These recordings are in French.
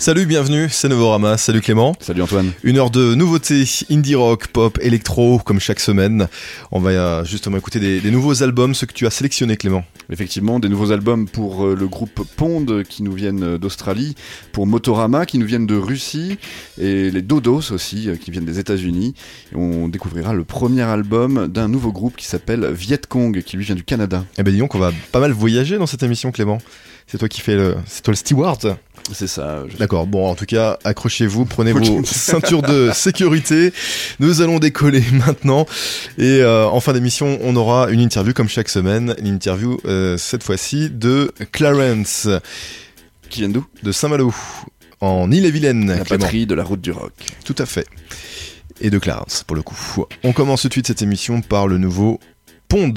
Salut, bienvenue, c'est Novorama. Salut Clément. Salut Antoine. Une heure de nouveautés, indie rock, pop, électro, comme chaque semaine. On va euh, justement écouter des, nouveaux albums, ceux que tu as sélectionnés Clément. Effectivement, des nouveaux albums pour euh, le groupe Pond qui nous viennent euh, d'Australie, pour Motorama qui nous viennent de Russie, et les Dodos aussi qui viennent des États-Unis. On découvrira le premier album d'un nouveau groupe qui s'appelle Viet Cong, qui lui vient du Canada. Eh ben dis donc, on va pas mal voyager dans cette émission Clément. C'est toi qui fais le, c'est toi le steward. C'est ça. D'accord. Bon, en tout cas, accrochez-vous, prenez vos ceintures de sécurité. Nous allons décoller maintenant. Et euh, en fin d'émission, on aura une interview comme chaque semaine. Une interview euh, cette fois-ci de Clarence. Qui vient d'où? De Saint-Malo, en Ille-et-Vilaine. La patrie de la route du rock. Tout à fait. Et de Clarence, pour le coup. On commence tout de suite cette émission par le nouveau Pond.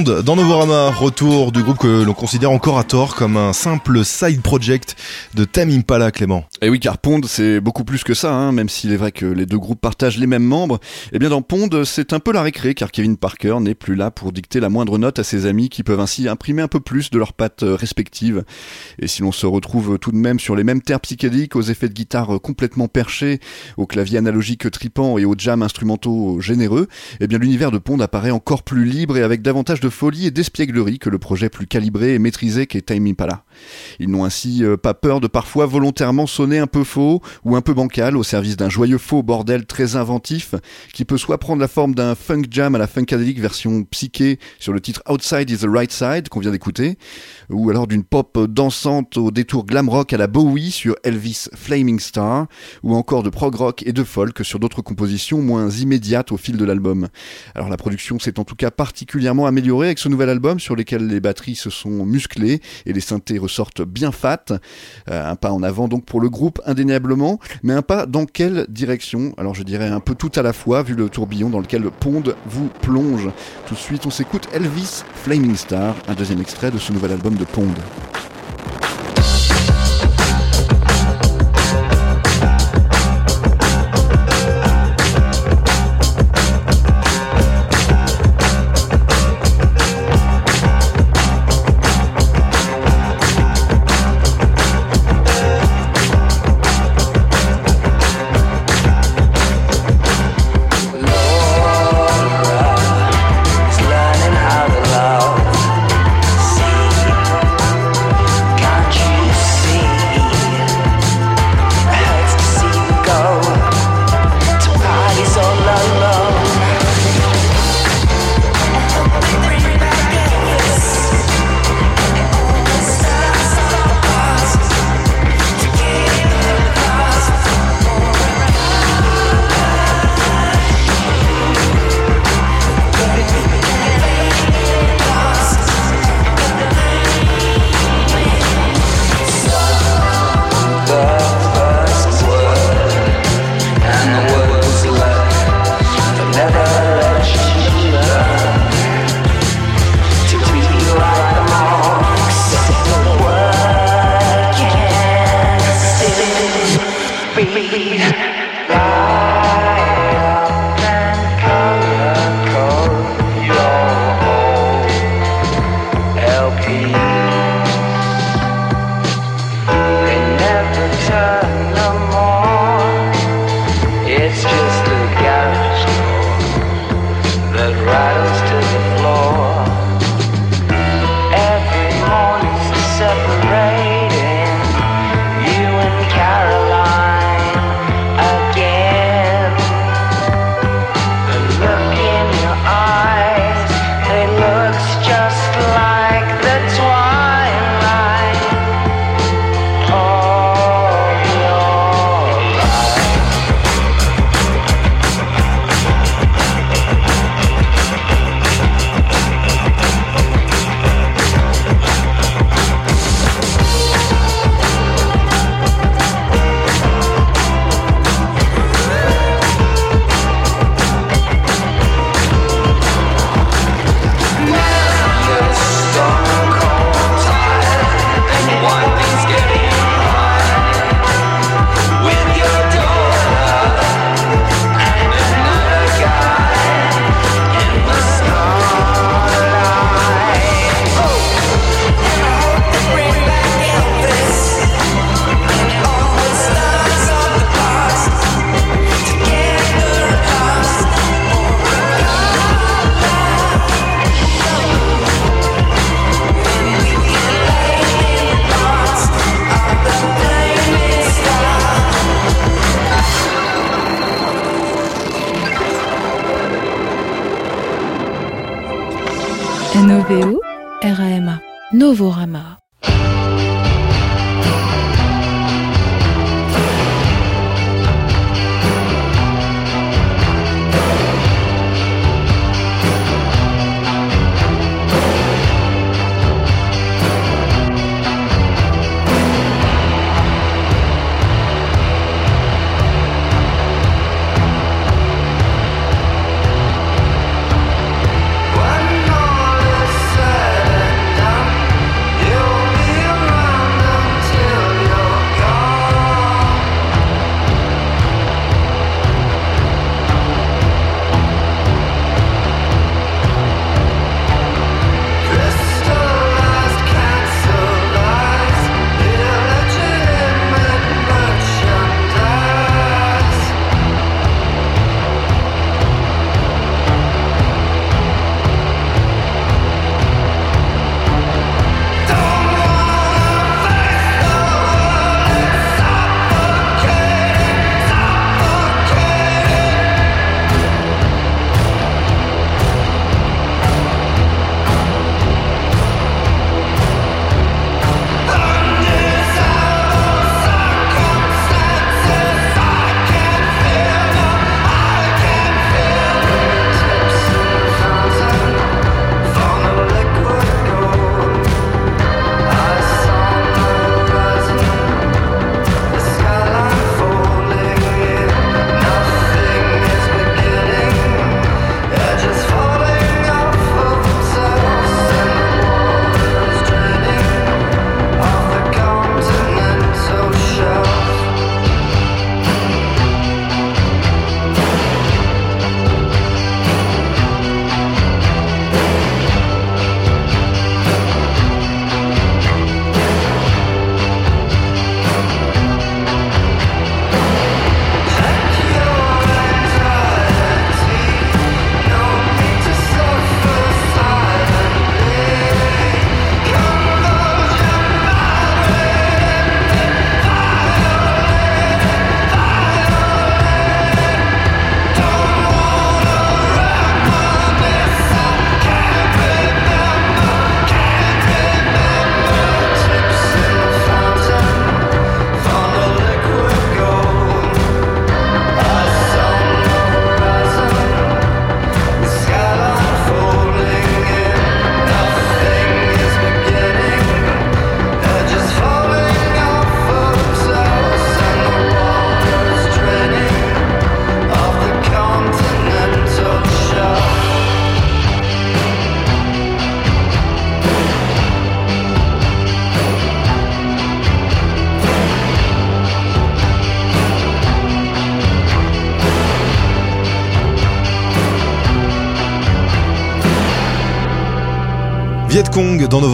Dans Novorama, retour du groupe que l'on considère encore à tort comme un simple side project de Tam Impala, Clément. Et oui, car Pond, c'est beaucoup plus que ça, hein, même s'il est vrai que les deux groupes partagent les mêmes membres. Eh bien, dans Pond, c'est un peu la récré, car Kevin Parker n'est plus là pour dicter la moindre note à ses amis qui peuvent ainsi imprimer un peu plus de leurs pattes euh, respectives. Et si l'on se retrouve tout de même sur les mêmes terres psychédéliques, aux effets de guitare complètement perchés, au clavier analogique tripant et aux jams instrumentaux généreux, eh bien, l'univers de Pond apparaît encore plus libre et avec davantage de folie et d'espièglerie que le projet plus calibré et maîtrisé qu'est Time Impala. Ils n'ont ainsi euh, pas peur de parfois volontairement sonner un peu faux ou un peu bancal au service d'un joyeux faux bordel très inventif qui peut soit prendre la forme d'un funk jam à la funkadelic version psyché sur le titre Outside is the Right Side qu'on vient d'écouter, ou alors d'une pop dansante au détour glam rock à la Bowie sur Elvis Flaming Star, ou encore de prog rock et de folk sur d'autres compositions moins immédiates au fil de l'album. Alors la production s'est en tout cas particulièrement améliorée avec ce nouvel album sur lequel les batteries se sont musclées et les synthés ressortent bien fat. Euh, un pas en avant donc pour le groupe indéniablement, mais un pas dans quelle direction? Alors je dirais un peu tout à la fois vu le tourbillon dans lequel Pond vous plonge. Tout de suite on s'écoute Elvis Flaming Star, un deuxième extrait de ce nouvel album de Pond.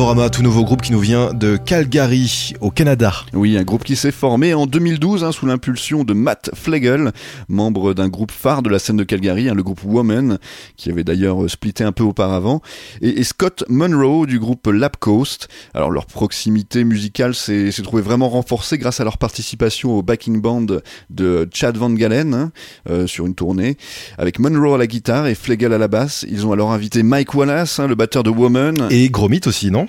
Novorama, tout nouveau groupe qui nous vient de Calgary, au Canada. Oui, un groupe qui s'est formé en 2012 hein, sous l'impulsion de Matt Flegel, membre d'un groupe phare de la scène de Calgary, hein, le groupe Woman, qui avait d'ailleurs euh, splitté un peu auparavant, et, Scott Monroe du groupe Lap Coast. Alors leur proximité musicale s'est trouvée vraiment renforcée grâce à leur participation au backing band de Chad Van Galen hein, euh, sur une tournée, avec Monroe à la guitare et Flegel à la basse. Ils ont alors invité Mike Wallace, le batteur de Woman. Et Gromit aussi, non?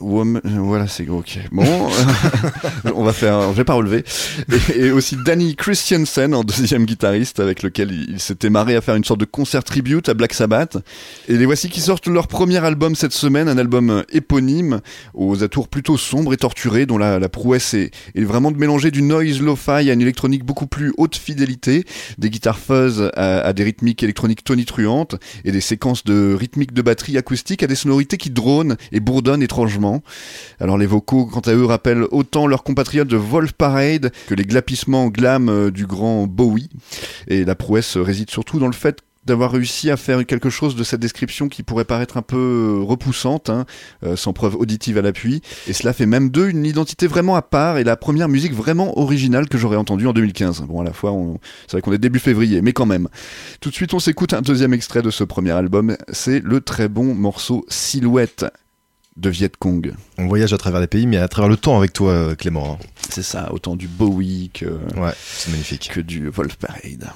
voilà, c'est ok. Bon, on va faire, je vais pas relever. Et, aussi Danny Christiansen en deuxième guitariste avec lequel il, s'était marré à faire une sorte de concert tribute à Black Sabbath. Et les voici qui sortent leur premier album cette semaine, un album éponyme aux atours plutôt sombres et torturés, dont la, la prouesse est, est, vraiment de mélanger du noise lo-fi à une électronique beaucoup plus haute fidélité, des guitares fuzz à, à des rythmiques électroniques tonitruantes et des séquences de rythmiques de batterie acoustique à des sonorités qui dronent et bourdonnent étrangement. Alors les vocaux, quant à eux, rappellent autant leurs compatriotes de Wolf Parade que les glapissements glam euh, du grand Bowie. Et la prouesse réside surtout dans le fait d'avoir réussi à faire quelque chose de cette description qui pourrait paraître un peu repoussante, hein, euh, sans preuve auditive à l'appui. Et cela fait même d'eux une identité vraiment à part et la première musique vraiment originale que j'aurais entendue en 2015. Bon, à la fois, c'est vrai qu'on est début février, mais quand même. Tout de suite, on s'écoute un deuxième extrait de ce premier album. C'est le très bon morceau Silhouette de Viet Cong. On voyage à travers les pays, mais à travers le temps avec toi, euh, Clément. Hein. C'est ça, autant du Bowie que, ouais, c'est magnifique. que du Wolf Parade.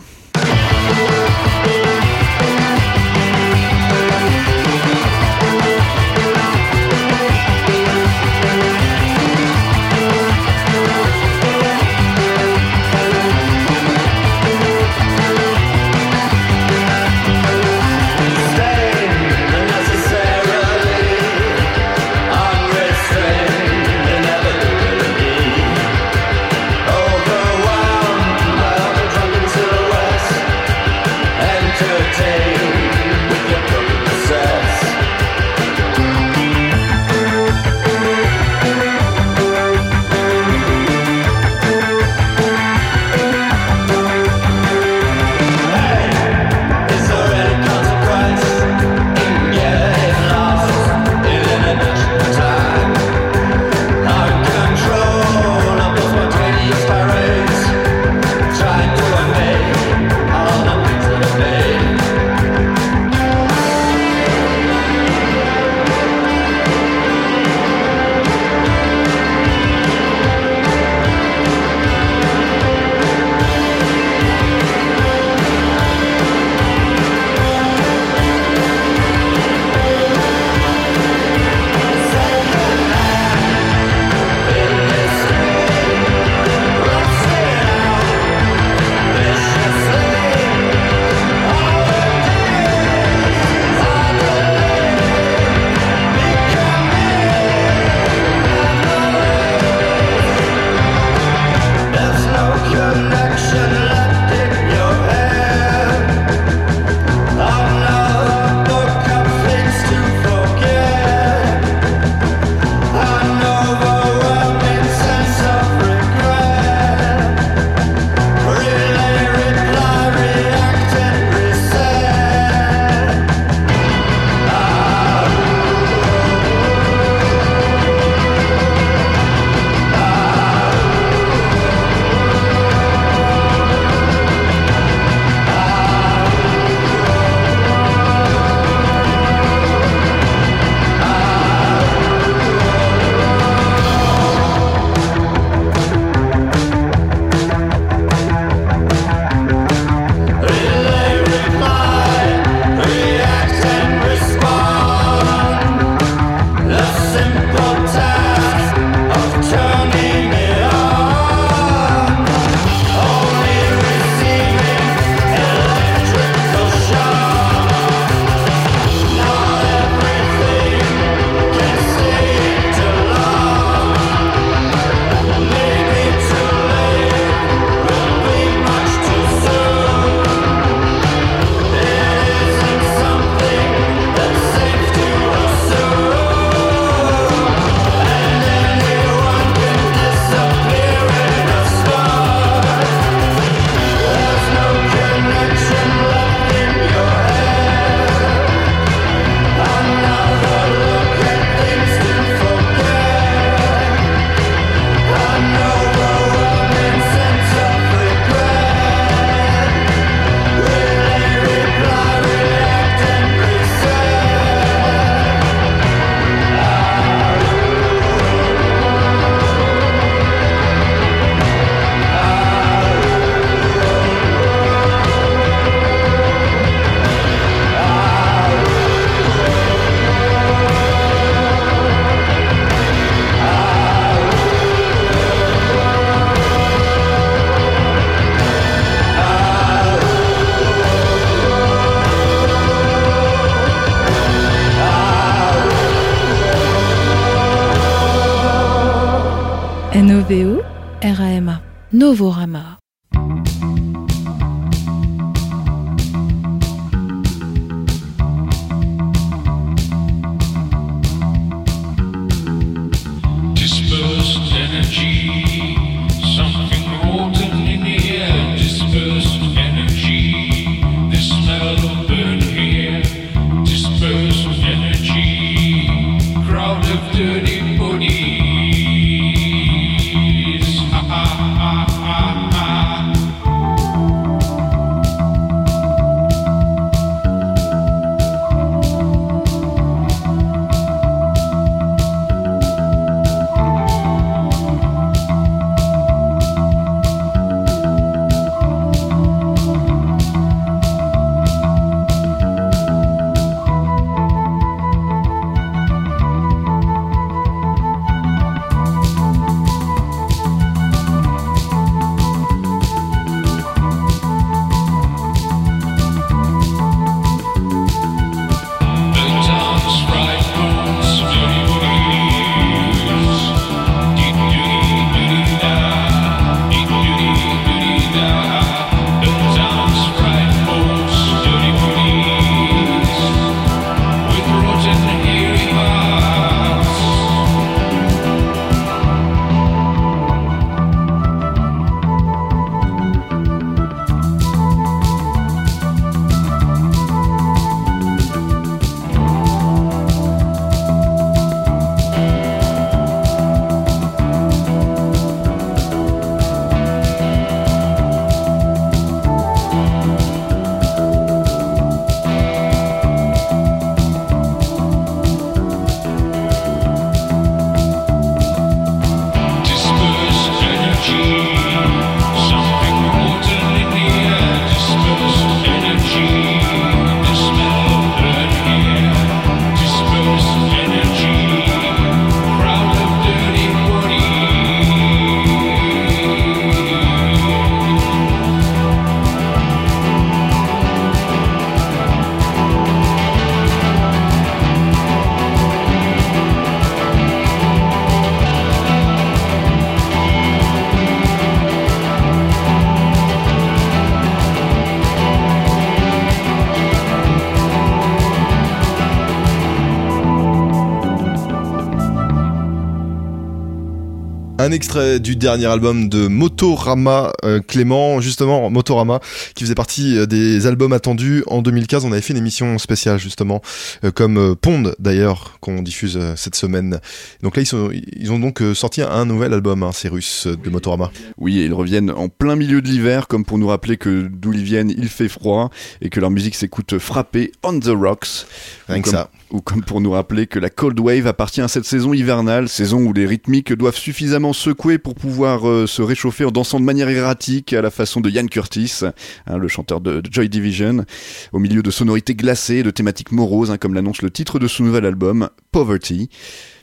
Un extrait du dernier album de Motorama euh, Clément, justement Motorama, qui faisait partie euh, des albums attendus en 2015. On avait fait une émission spéciale justement, euh, comme Pond d'ailleurs, qu'on diffuse cette semaine. Donc là, ils, sont, ils ont donc sorti un nouvel album, hein, ces Russes de Motorama. Oui, et ils reviennent en plein milieu de l'hiver, comme pour nous rappeler que d'où ils viennent, il fait froid, et que leur musique s'écoute frapper on the rocks. Rien que ça ou comme pour nous rappeler que la Cold Wave appartient à cette saison hivernale, saison où les rythmiques doivent suffisamment secouer pour pouvoir euh, se réchauffer en dansant de manière erratique à la façon de Ian Curtis, hein, le chanteur de, Joy Division, au milieu de sonorités glacées et de thématiques moroses, hein, comme l'annonce le titre de son nouvel album, Poverty,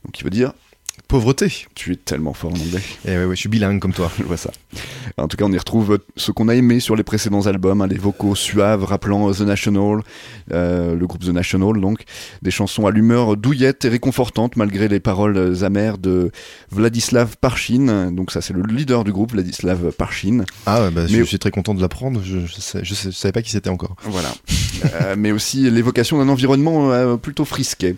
donc qui veut dire pauvreté. Tu es tellement fort en anglais. Et eh ouais, ouais, je suis bilingue comme toi. je vois ça. En tout cas, on y retrouve ce qu'on a aimé sur les précédents albums, hein, les vocaux suaves rappelant The National, euh, le groupe The National, donc des chansons à l'humeur douillette et réconfortante malgré les paroles amères de Vladislav Parchin. Donc ça, c'est le leader du groupe, Vladislav Parchin. Ah, bah, je suis très content de l'apprendre. Je, je, savais pas qui c'était encore. Voilà. Euh, mais aussi l'évocation d'un environnement euh, plutôt frisqué.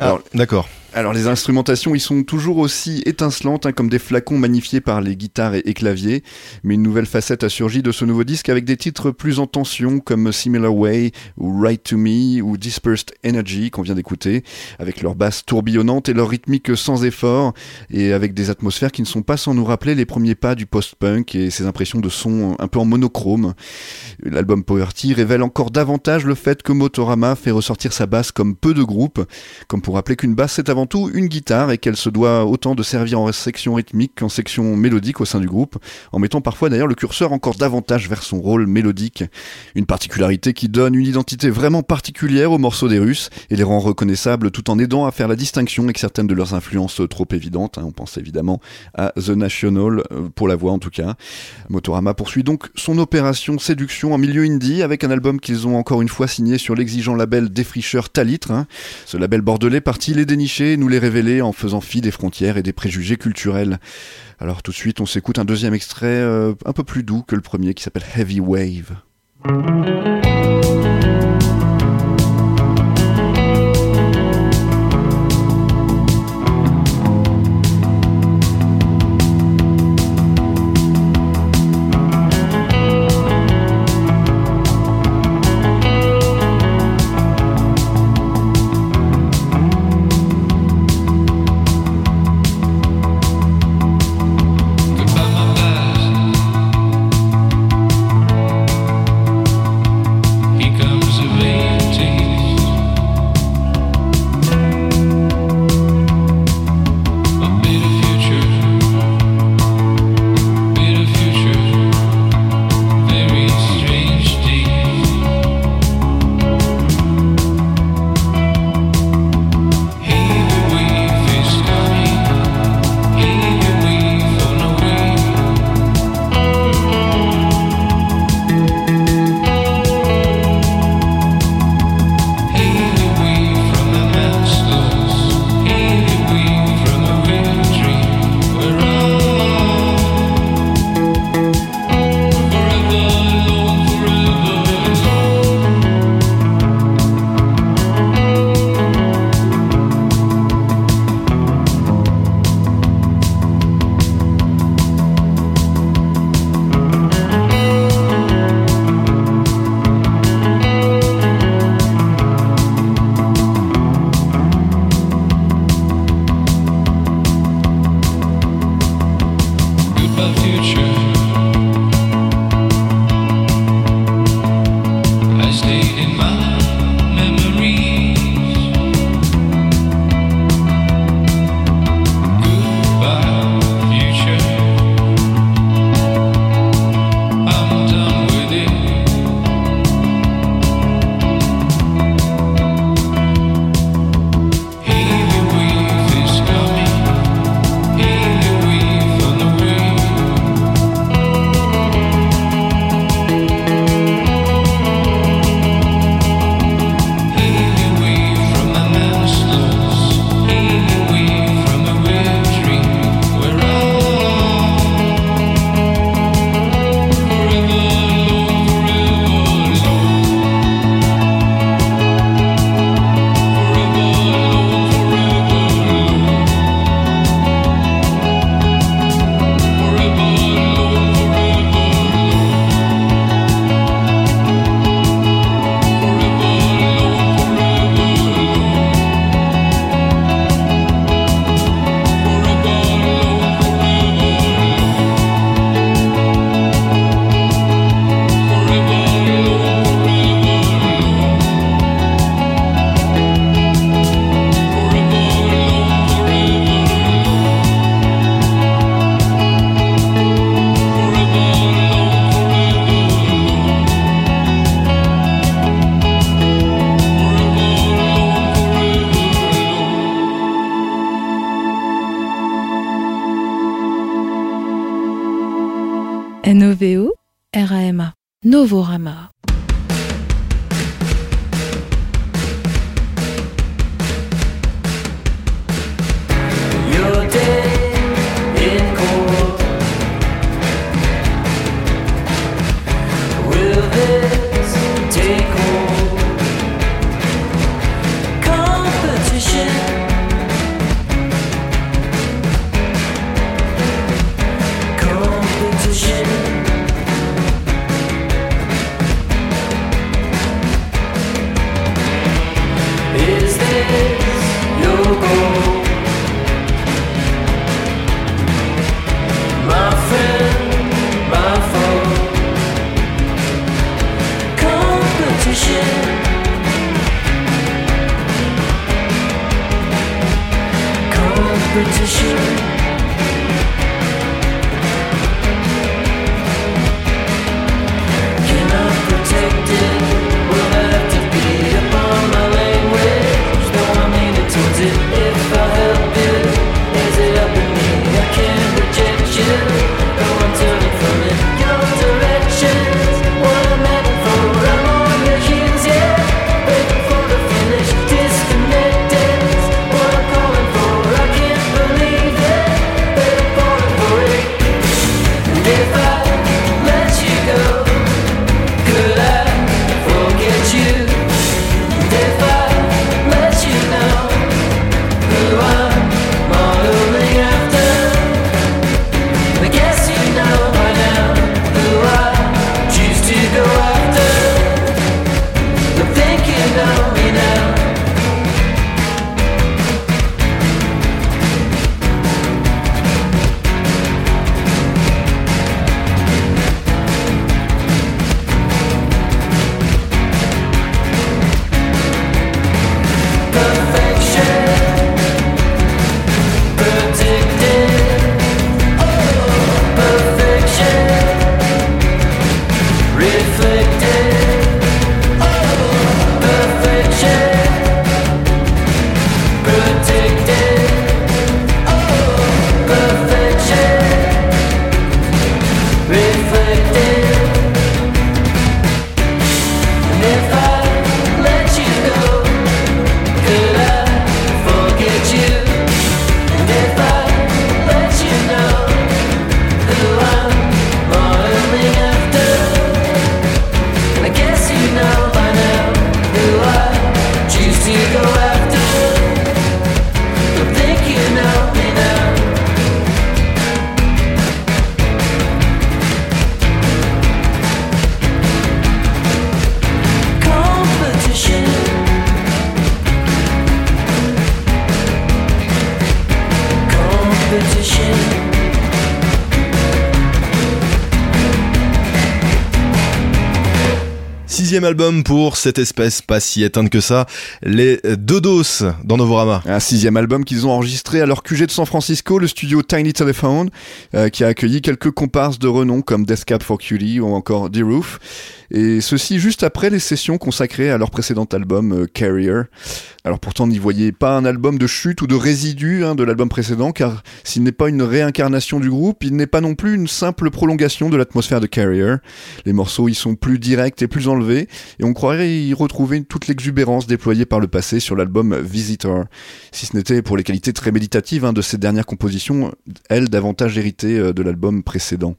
Ah, d'accord. Alors les instrumentations, ils sont toujours aussi étincelantes, hein, comme des flacons magnifiés par les guitares et, claviers. Mais une nouvelle facette a surgi de ce nouveau disque avec des titres plus en tension, comme Similar Way, ou Right to Me, ou Dispersed Energy, qu'on vient d'écouter, avec leur basse tourbillonnante et leur rythmique sans effort, et avec des atmosphères qui ne sont pas sans nous rappeler les premiers pas du post-punk et ses impressions de son un peu en monochrome. L'album Poverty révèle encore davantage le fait que Motorama fait ressortir sa basse comme peu de groupes, comme pour rappeler qu'une basse c'est avant tout une guitare et qu'elle se doit autant de servir en section rythmique qu'en section mélodique au sein du groupe, en mettant parfois d'ailleurs le curseur encore davantage vers son rôle mélodique. Une particularité qui donne une identité vraiment particulière aux morceaux des Russes et les rend reconnaissables tout en aidant à faire la distinction avec certaines de leurs influences trop évidentes. Hein. On pense évidemment à The National, euh, pour la voix en tout cas. Motorama poursuit donc son opération séduction en milieu indie avec un album qu'ils ont encore une fois signé sur l'exigeant label défricheur Talitre. Hein. Ce label bordelais parti les dénicher nous les révéler en faisant fi des frontières et des préjugés culturels. Alors tout de suite, on s'écoute un deuxième extrait euh, un peu plus doux que le premier qui s'appelle Heavy Wave. Novorama. Sixième album pour cette espèce pas si éteinte que ça, les Dodos dans Novorama. Un sixième album qu'ils ont enregistré à leur QG de San Francisco, le studio Tiny Telephone, euh, qui a accueilli quelques comparses de renom comme Death Cab for Cutie ou encore The Roof et ceci juste après les sessions consacrées à leur précédent album euh, Carrier. Alors pourtant, n'y voyez pas un album de chute ou de résidu hein, de l'album précédent, car s'il n'est pas une réincarnation du groupe, il n'est pas non plus une simple prolongation de l'atmosphère de Carrier. Les morceaux y sont plus directs et plus enlevés, et on croirait y retrouver toute l'exubérance déployée par le passé sur l'album Visitor. Si ce n'était pour les qualités très méditatives hein, de ces dernières compositions, elles davantage héritées euh, de l'album précédent.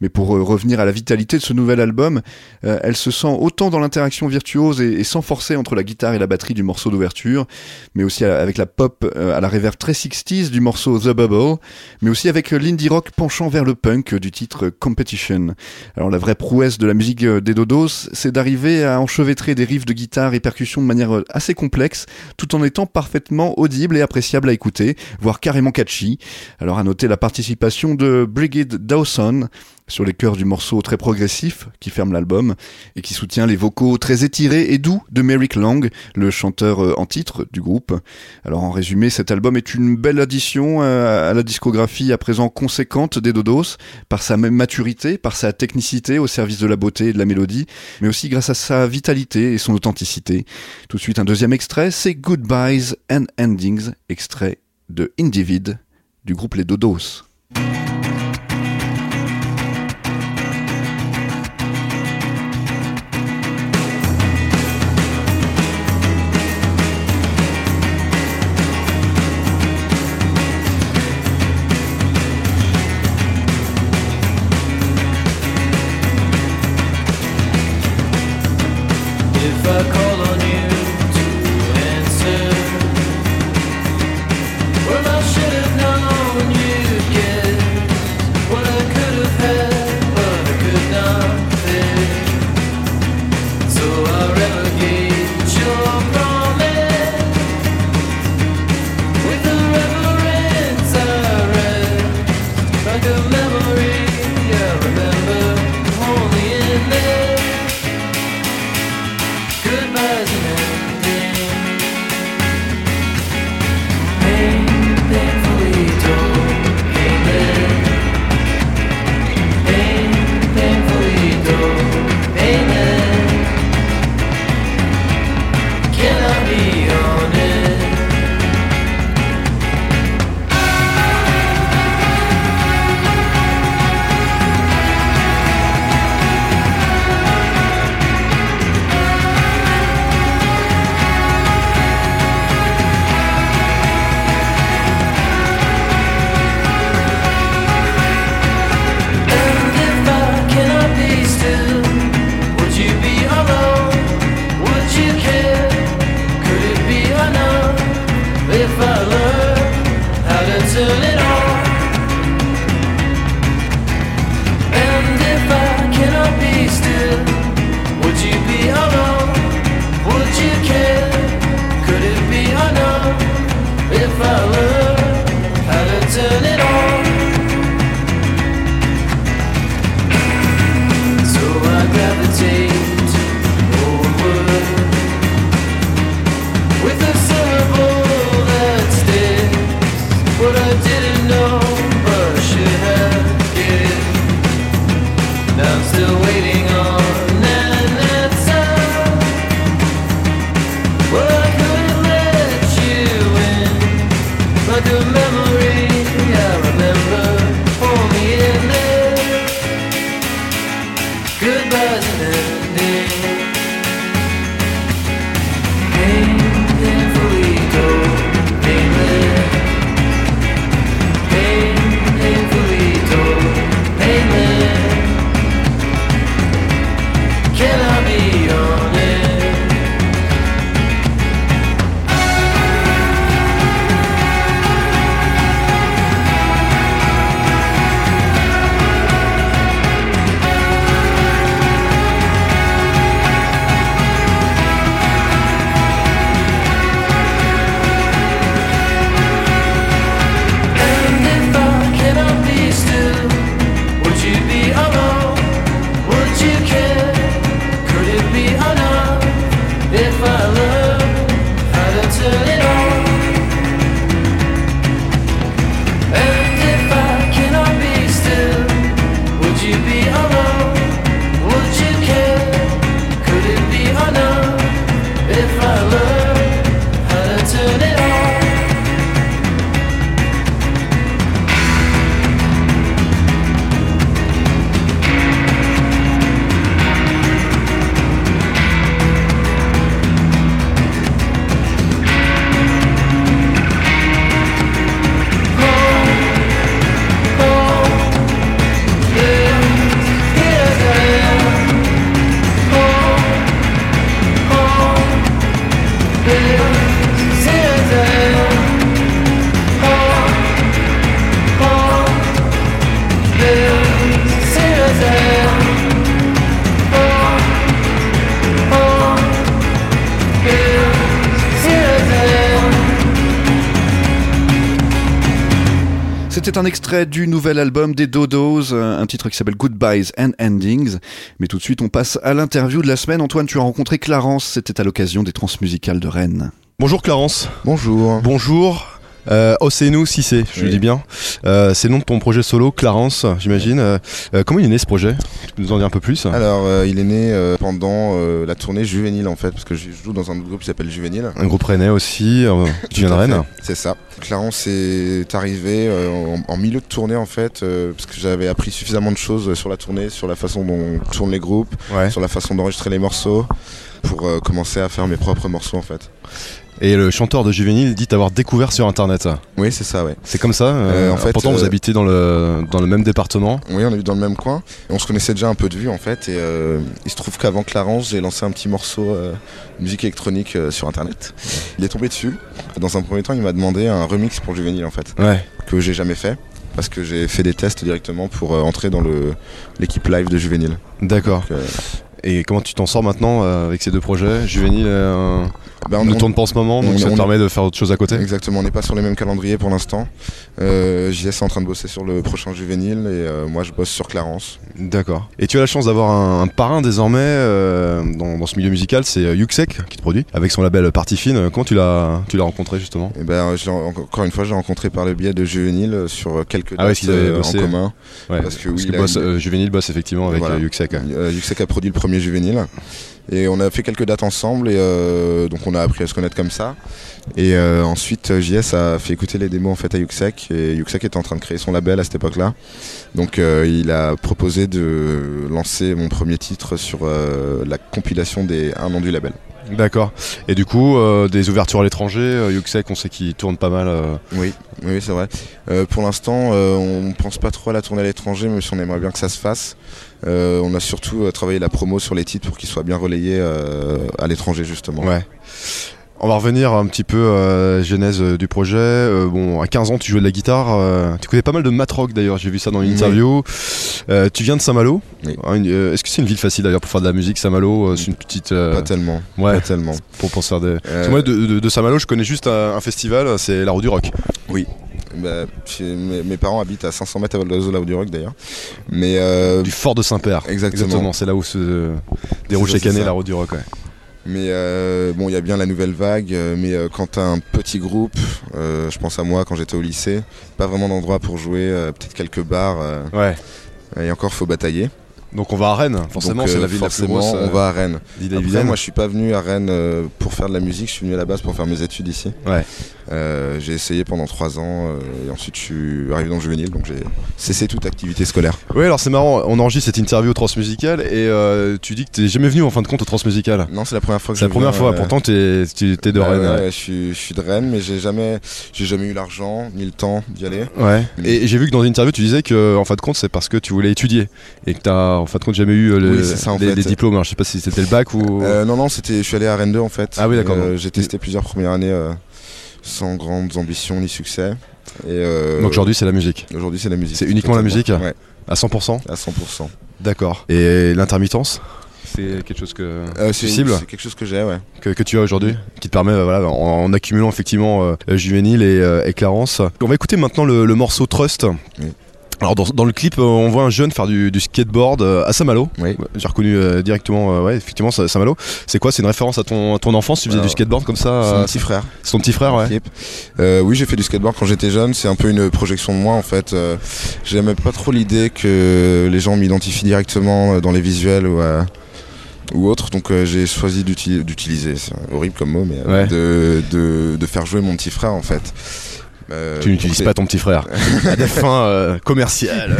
Mais pour euh, revenir à la vitalité de ce nouvel album, euh, elle se sent autant dans l'interaction virtuose et, sans forcer entre la guitare et la batterie du morceau d'ouverture, mais aussi avec la pop euh, à la reverb très 60s du morceau The Bubble, mais aussi avec l'indie rock penchant vers le punk du titre Competition. Alors la vraie prouesse de la musique des Dodos, c'est d'arriver à enchevêtrer des riffs de guitare et percussions de manière assez complexe, tout en étant parfaitement audible et appréciable à écouter, voire carrément catchy. Alors à noter la participation de Brigid Dawson, sur les chœurs du morceau très progressif qui ferme l'album et qui soutient les vocaux très étirés et doux de Merrick Lang, le chanteur euh, en titre du groupe. Alors en résumé, cet album est une belle addition euh, à la discographie à présent conséquente des Dodos par sa maturité, par sa technicité au service de la beauté et de la mélodie, mais aussi grâce à sa vitalité et son authenticité. Tout de suite un deuxième extrait, c'est Goodbyes and Endings, extrait de Individ du groupe Les Dodos. C'était un extrait du nouvel album des Dodos, euh, un titre qui s'appelle Goodbyes and Endings. Mais tout de suite, on passe à l'interview de la semaine. Antoine, tu as rencontré Clarence, c'était à l'occasion des transmusicales de Rennes. Bonjour Clarence. Bonjour. Bonjour. Euh, oh, c'est nous, si c'est, je le dis bien. Euh, c'est le nom de ton projet solo, Clarence, j'imagine. Euh, euh, comment il est né ce projet? Tu peux nous en dire un peu plus? Alors, il est né pendant la tournée juvénile en fait, parce que je joue dans un groupe qui s'appelle Juvénile. Un groupe rennais aussi, tu viens de Rennes. C'est ça. Clarence est arrivé en, en milieu de tournée en fait, parce que j'avais appris suffisamment de choses sur la tournée, sur la façon dont tournent les groupes, Ouais. sur la façon d'enregistrer les morceaux, pour euh, commencer à faire mes propres morceaux en fait. Et le chanteur de Juvénile dit t'avoir découvert sur internet. Oui, c'est ça, ouais. C'est comme ça euh, Euh, en fait, Pourtant, vous euh, habitez dans le, dans le même département. Oui, on est dans le même coin. Et on se connaissait déjà un peu de vue en fait. Et il se trouve qu'avant Clarence, j'ai lancé un petit morceau musique électronique sur internet. Il est tombé dessus. Dans un premier temps, il m'a demandé un remix pour Juvénile en fait, Ouais. que j'ai jamais fait. Parce que j'ai fait des tests directement pour euh, entrer dans l'équipe live de Juvénile. D'accord. Euh, Et comment tu t'en sors maintenant euh, avec ces deux projets? Juvénile bah, on- ne tourne pas en ce moment, donc on- ça te on- permet de faire autre chose à côté Exactement, on n'est pas sur les mêmes calendriers pour l'instant. Euh, JS est en train de bosser sur le prochain Juvénile et euh, moi je bosse sur Clarence. D'accord. Et tu as la chance d'avoir un, un parrain désormais euh, dans, dans ce milieu musical, c'est Yuxek qui te produit, avec son label Party Fine. Comment tu l'as, tu l'as rencontré justement? Et ben, encore une fois, j'ai rencontré par le biais de Juvénile sur quelques Ah dates euh, en bossé. commun. Ouais. Parce que oui, que il a bosse, une- Juvénile bosse effectivement avec Voilà. Yuxek. Yuxek a produit le premier juvénile. Et on a fait quelques dates ensemble et euh, donc on a appris à se connaître comme ça. Et euh, ensuite JS a fait écouter les démos en fait à Yuxek et Yuxek était en train de créer son label à cette époque-là. Donc euh, il a proposé de lancer mon premier titre sur la compilation des un an du label. D'accord. Et du coup, euh, des ouvertures à l'étranger, euh, Yuxek, on sait qu'il tourne pas mal. euh, Oui, oui c'est vrai. Euh, pour l'instant, euh, on pense pas trop à la tournée à l'étranger, même si on aimerait bien que ça se fasse. Euh, on a surtout euh, travaillé la promo sur les titres pour qu'ils soient bien relayés euh, à l'étranger justement. Ouais. On va revenir un petit peu à la genèse euh, du projet. Euh, bon, à 15 ans, tu jouais de la guitare. euh, tu connais pas mal de matrock d'ailleurs, j'ai vu ça dans une Oui. interview. Euh, tu viens de Saint-Malo. Oui. Euh, Est-ce que c'est une ville facile d'ailleurs pour faire de la musique, Saint-Malo euh, C'est une petite. euh, Pas tellement. ouais, Pas tellement. pour, se faire des. Parce Euh, que moi, de, de- de Saint-Malo, je connais juste un, un festival, c'est la Roue du Rock. bah, chez- mes, mes parents habitent à 500 mètres d'Oiseau, là où du rock d'ailleurs. Mais euh, Du Fort de Saint-Père. Exactement. c'est là où se euh, déroule chaque année la Roue du Rock. ouais. Mais euh, bon, il y a bien la nouvelle vague, euh, mais euh, quand t'as un petit groupe, euh, je pense à moi quand j'étais au lycée, pas vraiment d'endroit pour jouer, peut-être quelques bars, Ouais. et encore faut batailler. Donc on va à Rennes, forcément, c'est euh, la ville la plus forcément, grosse. on va à Rennes. Après, moi je suis pas venu à Rennes euh, pour faire de la musique, je suis venu à la base pour faire mes études ici. Ouais. Euh, j'ai essayé pendant trois ans, euh, et ensuite je suis arrivé dans le juvénile, donc j'ai cessé toute activité scolaire. Ouais, alors c'est marrant, on enregistre cette interview au Transmusical et euh, tu dis que t'es jamais venu en fin de compte au Transmusical. Non, c'est la première fois que C'est la première viens, fois, euh, pourtant t'es tu- t'es de bah Rennes. ouais, ouais. ouais, je, suis, je suis de Rennes, mais j'ai jamais, j'ai jamais eu l'argent ni le temps d'y aller. Ouais. Et j'ai vu que dans une interview tu disais que en fin de compte c'est parce que tu voulais étudier et que t'as en fin de compte jamais eu euh, le- Oui, c'est ça, en les, fait. les diplômes. Alors, je sais pas si c'était le bac ou. Euh, non, non, c'était, je suis allé à Rennes 2 en fait. Ah oui, d'accord, Euh, j'ai testé plusieurs premières années euh, sans grandes ambitions ni succès. Et Donc aujourd'hui c'est la musique aujourd'hui c'est la musique. C'est uniquement la musique Ouais, à 100%. à 100%. D'accord. Et l'intermittence c'est quelque chose que Euh, c'est, quelque chose que j'ai, ouais. que, que tu as aujourd'hui qui te permet euh, voilà en, en accumulant effectivement euh, juvénile et, et Clarence. On va écouter maintenant le, le morceau Trust. Oui. Alors dans, dans le clip, euh, on voit un jeune faire du, du skateboard euh, à Saint-Malo. Oui. J'ai reconnu euh, directement, euh, ouais, effectivement, Sa- Saint-Malo. C'est quoi? C'est une référence à ton, à ton enfance? Tu faisais Alors, du skateboard comme ça C'est euh, mon petit frère. C'est ton petit frère, ouais. Euh, oui, j'ai fait du skateboard quand j'étais jeune. C'est un peu une projection de moi en fait. Euh, J'aimais pas trop l'idée que les gens m'identifient directement dans les visuels ou, euh, ou autre. Donc euh, j'ai choisi d'uti- d'utiliser, c'est horrible comme mot, mais euh, Ouais. de, de, de faire jouer mon petit frère en fait. Euh, Tu n'utilises pas ton petit frère à des fins euh, commerciales.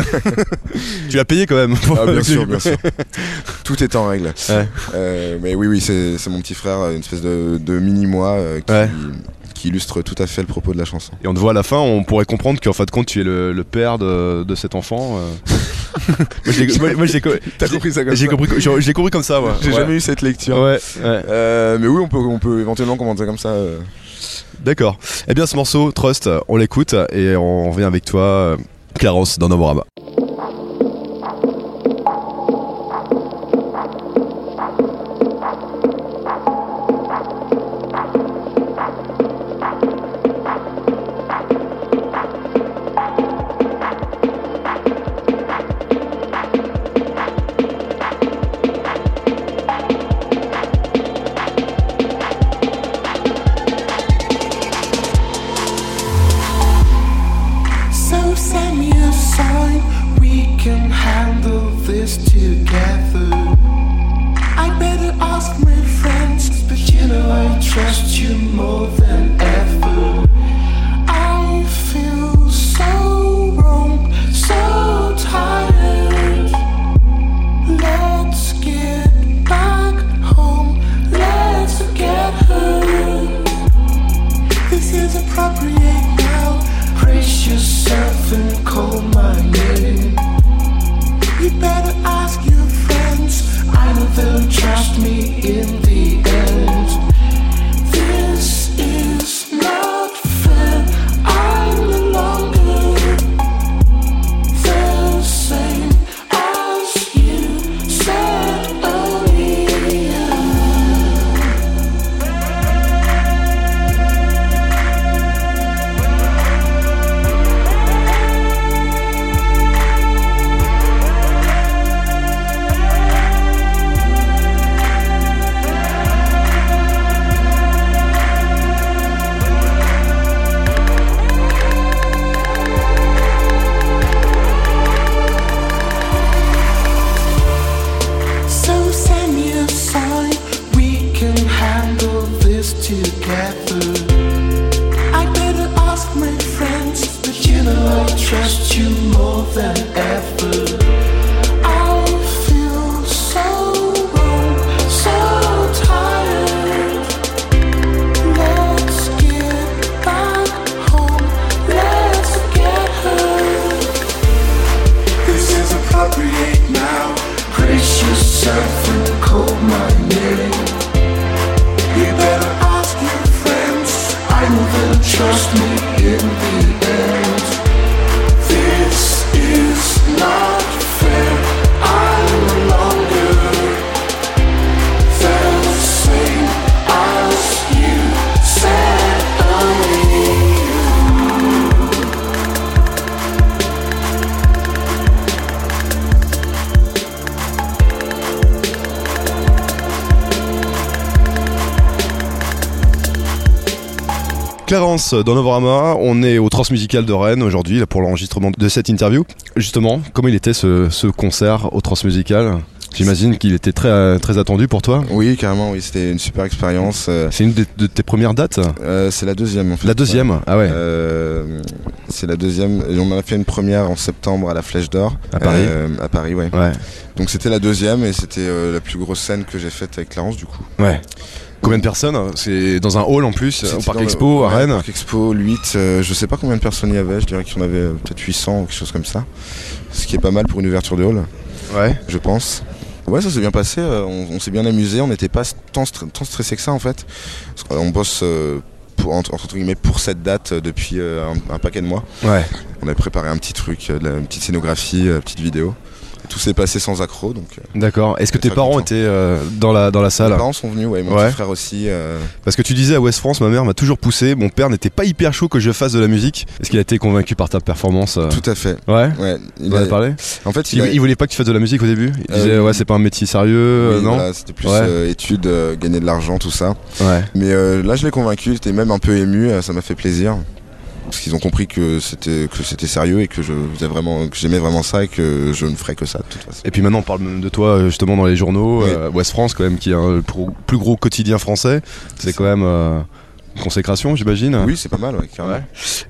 tu l'as payé quand même. Ah, bien sûr, bien sûr. Tout est en règle. Ouais. Euh, mais oui, oui, c'est mon petit frère, une espèce de, de mini-moi qui, Ouais. qui illustre tout à fait le propos de la chanson. Et on te voit à la fin, on pourrait comprendre qu'en fin de compte, tu es le, le père de, de cet enfant. moi, T'as compris ça comme j'ai ça j'ai j'ai compris comme ça, moi. J'ai Ouais. jamais eu cette lecture. Mais oui, on peut, on peut éventuellement commenter comme ça. D'accord. Eh bien, ce morceau, Trust, on l'écoute et on revient avec toi, euh, Clarence, dans Novorama. 笨蛋 Dans Novorama, on est au Transmusical de Rennes aujourd'hui pour l'enregistrement de cette interview. Justement, comment il était ce, ce concert au Transmusical J'imagine qu'il était très, très attendu pour toi. Oui, carrément, oui, c'était une super expérience. euh, C'est une de, de tes premières dates? Euh, c'est la deuxième en fait. La deuxième Ah ouais. Euh, c'est la deuxième. Et on en a fait une première en septembre à la Flèche d'Or. À Paris Euh, À Paris, ouais. Ouais. Donc c'était la deuxième et c'était la plus grosse scène que j'ai faite avec Clarence du coup. Ouais. Combien de personnes C'est dans un hall en plus, au Parc dans le- Expo à ouais, Rennes. Parc Expo, 8, euh, je sais pas combien de personnes il y avait, je dirais qu'il y en avait euh, peut-être 800 ou quelque chose comme ça. Ce qui est pas mal pour une ouverture de hall, Ouais. je pense. Ouais, ça s'est bien passé, euh, on, on s'est bien amusé, on n'était pas tant, stre- tant stressé que ça en fait. Qu'on bosse euh, pour, entre, entre guillemets pour cette date depuis euh, un, un paquet de mois. Ouais. On a préparé un petit truc, une petite scénographie, euh, petite vidéo. Tout s'est passé sans accroc, donc. euh, D'accord. Est-ce que tes parents content. étaient euh, dans la dans la salle Mes parents sont venus, ouais, mon Ouais. petit frère aussi. euh, Parce que tu disais à West France, ma mère m'a toujours poussé. Mon père n'était pas hyper chaud que je fasse de la musique. Est-ce qu'il a été convaincu par ta performance Tout à fait. Ouais. Ouais. Il en a- a parlé En fait, il, il, a- il voulait pas que tu fasses de la musique au début. Il disait ouais c'est pas un métier sérieux, oui, non voilà, c'était plus Ouais. études, gagner de l'argent, tout ça. Ouais. Mais là, je l'ai convaincu. J'étais même un peu ému. Ça m'a fait plaisir. Parce qu'ils ont compris que c'était que c'était sérieux et que je faisais vraiment que j'aimais vraiment ça et que je ne ferais que ça de toute façon. Et puis maintenant on parle même de toi euh, justement dans les journaux. Oui. euh, West France quand même qui est un, plus gros quotidien français. C'est quand même euh, une consécration j'imagine. Oui, c'est pas mal, ouais, carrément. Ouais.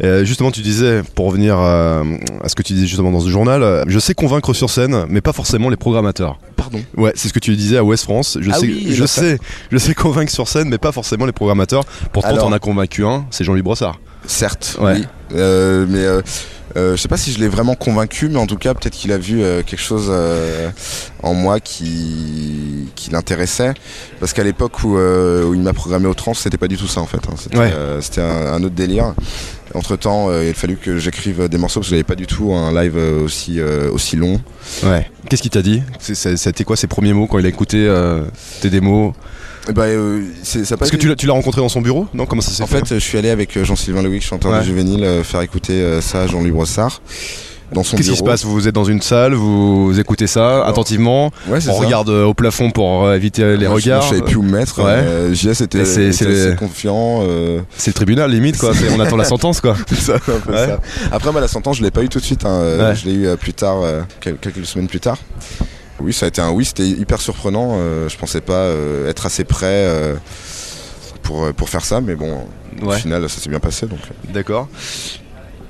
Euh, justement, tu disais, pour revenir euh, à ce que tu disais justement dans ce journal, je sais convaincre sur scène, mais pas forcément les programmateurs. Pardon. Ouais, c'est ce que tu disais à West France. Je Ah sais, oui, je je sais, je sais convaincre sur scène, mais pas forcément les programmateurs. Pourtant, Alors- t'en as convaincu un, c'est Jean-Louis Brossard. Certes, Ouais. oui. Euh, mais euh, euh, je sais pas si je l'ai vraiment convaincu, mais en tout cas, peut-être qu'il a vu quelque chose en moi qui, qui l'intéressait. Parce qu'à l'époque où, où il m'a programmé au trans, c'était pas du tout ça en fait. hein. C'était Ouais. un, un autre délire. Entre temps, il a fallu que j'écrive des morceaux parce que j'avais pas du tout un live aussi, aussi long. Ouais. Qu'est-ce qu'il t'a dit? C'était quoi ses premiers mots quand il a écouté tes démos? Bah, euh, c'est- ça Parce que tu l'as- tu l'as rencontré dans son bureau Non Comment ça s'est En fait fait, je suis allé avec euh, Jean-Sylvain Loïc, chanteur Ouais. de Juvénile, euh, faire écouter euh, ça à Jean-Louis Brossard. Dans son Qu'est-ce qui se passe? Vous êtes dans une salle, vous écoutez ça attentivement, Ouais, c'est on ça. regarde au plafond pour éviter les Moi, regards. Je savais plus où me mettre. Ouais. JS était, c'est- confiant. euh, C'est le tribunal limite quoi, on attend la sentence quoi. ça, un peu Ouais. ça. Après, moi, la sentence, je l'ai pas eu tout de suite. hein, Ouais. Je l'ai eu plus tard, euh, quel- quelques semaines plus tard. Oui, ça a été un oui. C'était hyper surprenant. euh, je pensais pas euh, être assez prêt euh, pour, pour faire ça, mais bon, au Ouais. final, ça s'est bien passé. Donc. D'accord.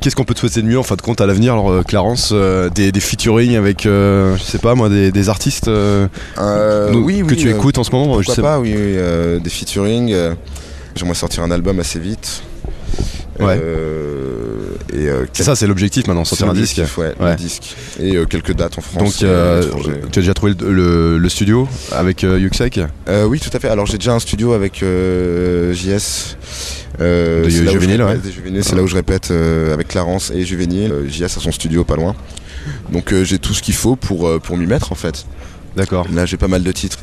Qu'est-ce qu'on peut te souhaiter de mieux en fin de compte à l'avenir, alors Clarence euh, des, des featuring avec, euh, je sais pas moi, des, des artistes euh, oui, que oui, tu écoutes en ce moment je sais pas, oui, oui, des featuring. J'aimerais sortir un album assez vite. Ouais. Euh, et euh, C'est ça, c'est l'objectif maintenant, sortir un disque. l'objectif, Ouais, Ouais. un disque. Et euh, quelques dates en France. Donc, euh, tu as déjà trouvé le, le- le studio avec Yuxek oui, tout à fait. Alors j'ai déjà un studio avec JS. De Juvénile, ouais. C'est là où je répète avec Clarence et Juvénile. JS a son studio pas loin. Donc j'ai tout ce qu'il faut pour, pour m'y mettre en fait. D'accord. Là j'ai pas mal de titres.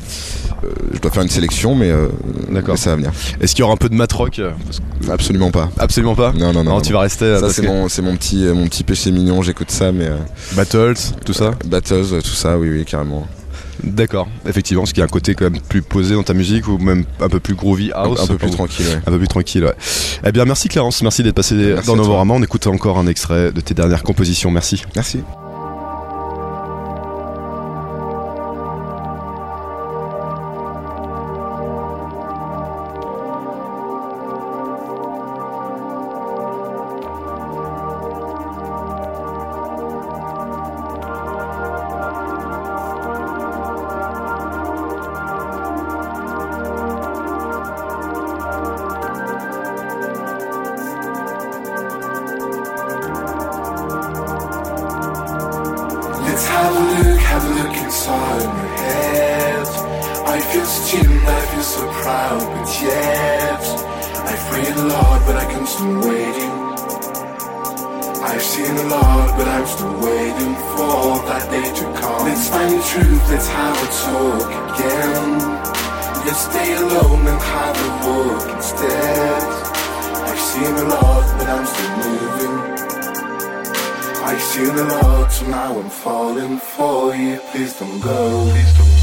Euh, je dois faire une sélection mais, euh, D'accord. mais ça va venir. Est-ce qu'il y aura un peu de matrock euh, parce que- Absolument pas. Absolument pas. Non, non, non. non, tu vas rester euh, Ça parce c'est que- mon, c'est mon, petit, mon petit péché mignon, j'écoute ça mais... euh, Battles, tout ça. Battles, euh, tout ça, oui, oui, carrément. D'accord. Effectivement, parce qu'il y a un côté quand même plus posé dans ta musique ou même un peu plus groovy Un, house. un peu plus tranquille, ouais. Un peu plus tranquille, ouais. Eh bien, merci Clarence, merci d'être passé Merci dans toi. Novorama. On écoute encore un extrait de tes dernières compositions. Merci. Merci. I've seen a lot, but I'm still waiting for that day to come. Let's find the truth, let's have a talk again. Let's stay alone and have a walk instead. I've seen a lot, but I'm still moving. I've seen a lot, so now I'm falling for you. Please don't go. Please don't go.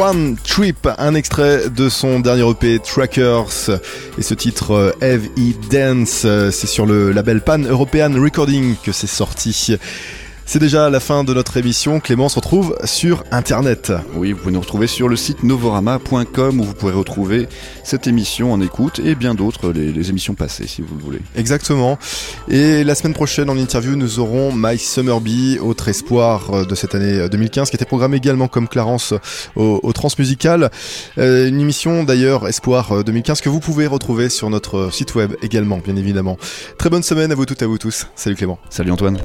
One Trip, un extrait de son dernier EP Trackers et ce titre euh, E Dance, euh, c'est sur le label Pan European Recording que c'est sorti. C'est déjà la fin de notre émission. Clément se retrouve sur Internet. Oui, vous pouvez nous retrouver sur le site novorama.com où vous pourrez retrouver cette émission en écoute et bien d'autres, les, les émissions passées si vous le voulez. Exactement. Et la semaine prochaine, en interview, nous aurons My Summer Bee, autre espoir euh, de cette année 2015, qui était programmé également comme Clarence au, au Transmusical. Euh, une émission d'ailleurs, Espoir euh, 2015, que vous pouvez retrouver sur notre site web également, bien évidemment. Très bonne semaine à vous toutes et à vous tous. Salut Clément. Salut Antoine.